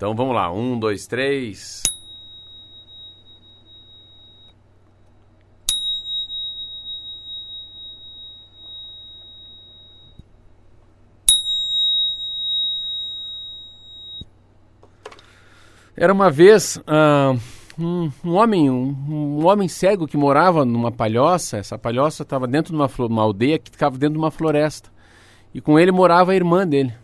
Então vamos lá, um, dois, três. Era uma vez uh, um, um, homem, um, um, homem cego que morava numa palhoça. Essa palhoça estava dentro de uma, uma aldeia que ficava dentro de uma floresta. E com ele morava a irmã dele.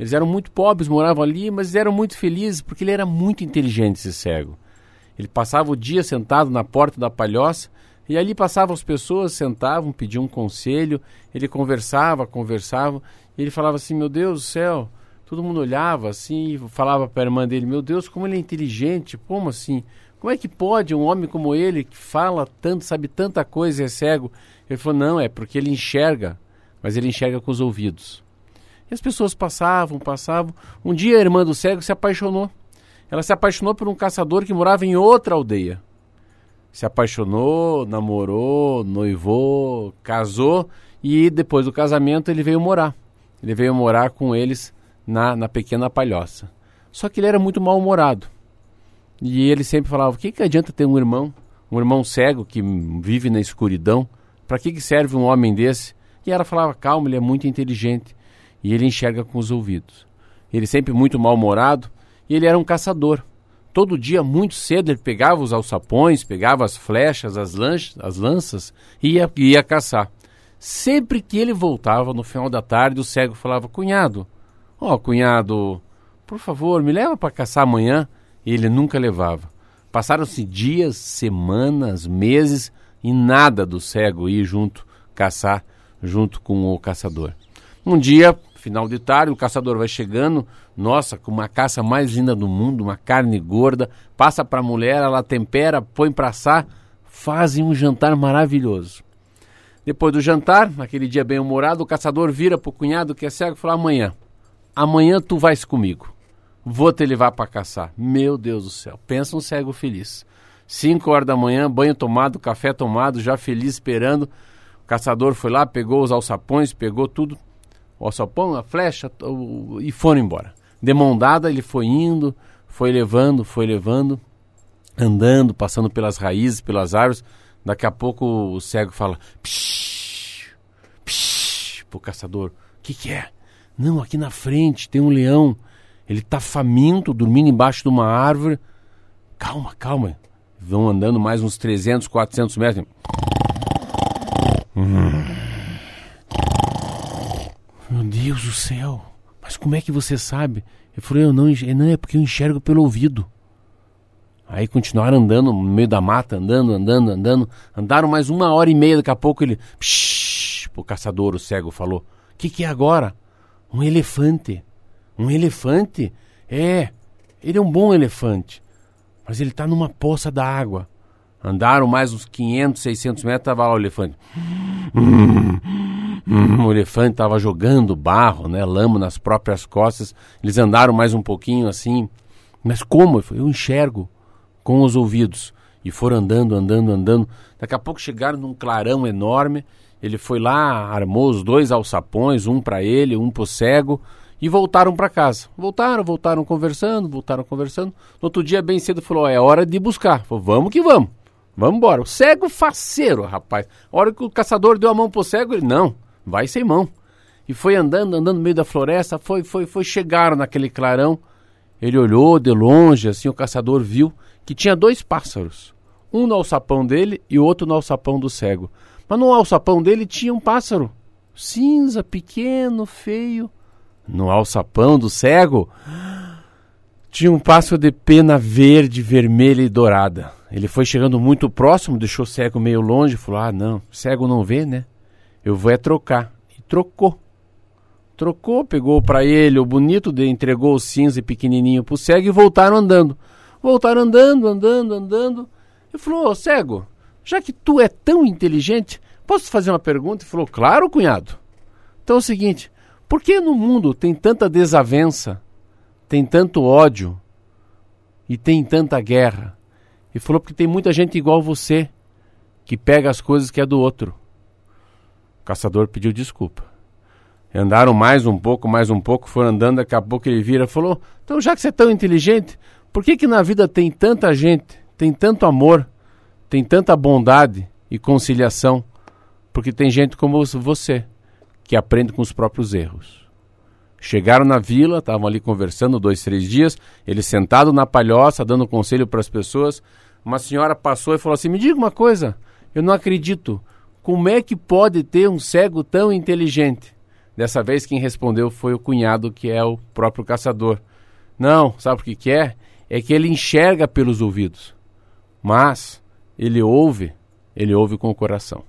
Eles eram muito pobres, moravam ali, mas eram muito felizes porque ele era muito inteligente, esse cego. Ele passava o dia sentado na porta da palhoça e ali passavam as pessoas, sentavam, pediam um conselho, ele conversava, conversava, e ele falava assim: Meu Deus do céu, todo mundo olhava assim e falava para a irmã dele: Meu Deus, como ele é inteligente, como assim? Como é que pode um homem como ele, que fala tanto, sabe tanta coisa e é cego? Ele falou: Não, é porque ele enxerga, mas ele enxerga com os ouvidos. E as pessoas passavam, passavam. Um dia a irmã do cego se apaixonou. Ela se apaixonou por um caçador que morava em outra aldeia. Se apaixonou, namorou, noivou, casou e depois do casamento ele veio morar. Ele veio morar com eles na, na pequena palhoça. Só que ele era muito mal-humorado. E ele sempre falava: o que, que adianta ter um irmão, um irmão cego que vive na escuridão? Para que, que serve um homem desse? E ela falava: calma, ele é muito inteligente e ele enxerga com os ouvidos. Ele sempre muito mal-humorado e ele era um caçador. Todo dia, muito cedo, ele pegava os alçapões, pegava as flechas, as, lanchas, as lanças e ia, ia caçar. Sempre que ele voltava, no final da tarde, o cego falava: Cunhado, Ó, oh, cunhado, por favor, me leva para caçar amanhã. E ele nunca levava. Passaram-se dias, semanas, meses e nada do cego ir junto caçar junto com o caçador. Um dia, final de tarde, o caçador vai chegando, nossa, com uma caça mais linda do mundo, uma carne gorda, passa para a mulher, ela tempera, põe para assar, fazem um jantar maravilhoso. Depois do jantar, naquele dia bem humorado, o caçador vira para o cunhado que é cego e fala: amanhã, amanhã tu vais comigo. Vou te levar para caçar. Meu Deus do céu, pensa um cego feliz. Cinco horas da manhã, banho tomado, café tomado, já feliz esperando. O caçador foi lá, pegou os alçapões, pegou tudo, o alçapão, a flecha, o, e foram embora. De mão dada, ele foi indo, foi levando, foi levando, andando, passando pelas raízes, pelas árvores. Daqui a pouco o cego fala: Psh, psh, pro caçador: O que, que é? Não, aqui na frente tem um leão. Ele está faminto, dormindo embaixo de uma árvore. Calma, calma. Vão andando mais uns 300, 400 metros. Hum. Deus do céu. Mas como é que você sabe? Eu falei, eu não, não é porque eu enxergo pelo ouvido. Aí continuaram andando no meio da mata, andando, andando, andando. Andaram mais uma hora e meia, daqui a pouco ele. Psh, o caçador, o cego, falou: O que, que é agora? Um elefante. Um elefante? É, ele é um bom elefante. Mas ele está numa poça da água. Andaram mais uns 500, 600 metros, estava lá o elefante. O elefante estava jogando barro, né, lama nas próprias costas. Eles andaram mais um pouquinho assim. Mas como? Eu enxergo com os ouvidos. E foram andando, andando, andando. Daqui a pouco chegaram num clarão enorme ele foi lá, armou os dois alçapões, um para ele, um para o cego, e voltaram para casa. Voltaram, voltaram conversando, voltaram conversando. No outro dia, bem cedo, falou: é hora de buscar. Falou, vamos que vamos. Vamos embora. O cego faceiro, rapaz. A hora que o caçador deu a mão pro cego, ele, não, vai sem mão. E foi andando, andando no meio da floresta, foi, foi, foi, chegaram naquele clarão. Ele olhou de longe, assim, o caçador viu que tinha dois pássaros. Um no alçapão dele e outro no alçapão do cego. Mas no alçapão dele tinha um pássaro. Cinza, pequeno, feio. No alçapão do cego tinha um pássaro de pena verde, vermelha e dourada. Ele foi chegando muito próximo, deixou o cego meio longe, falou: Ah, não, cego não vê, né? Eu vou é trocar. E trocou. Trocou, pegou para ele o bonito, entregou o cinza e pequenininho pro cego e voltaram andando. Voltaram andando, andando, andando. E falou: oh, cego, já que tu é tão inteligente, posso te fazer uma pergunta? Ele falou: Claro, cunhado. Então é o seguinte: por que no mundo tem tanta desavença, tem tanto ódio e tem tanta guerra? E falou: Porque tem muita gente igual você que pega as coisas que é do outro. O caçador pediu desculpa. Andaram mais um pouco, mais um pouco, foram andando, daqui a pouco ele vira e falou: Então, já que você é tão inteligente, por que, que na vida tem tanta gente, tem tanto amor, tem tanta bondade e conciliação? Porque tem gente como você, que aprende com os próprios erros. Chegaram na vila, estavam ali conversando dois, três dias, ele sentado na palhoça, dando conselho para as pessoas. Uma senhora passou e falou assim: Me diga uma coisa, eu não acredito. Como é que pode ter um cego tão inteligente? Dessa vez quem respondeu foi o cunhado, que é o próprio caçador. Não, sabe o que, que é? É que ele enxerga pelos ouvidos, mas ele ouve, ele ouve com o coração.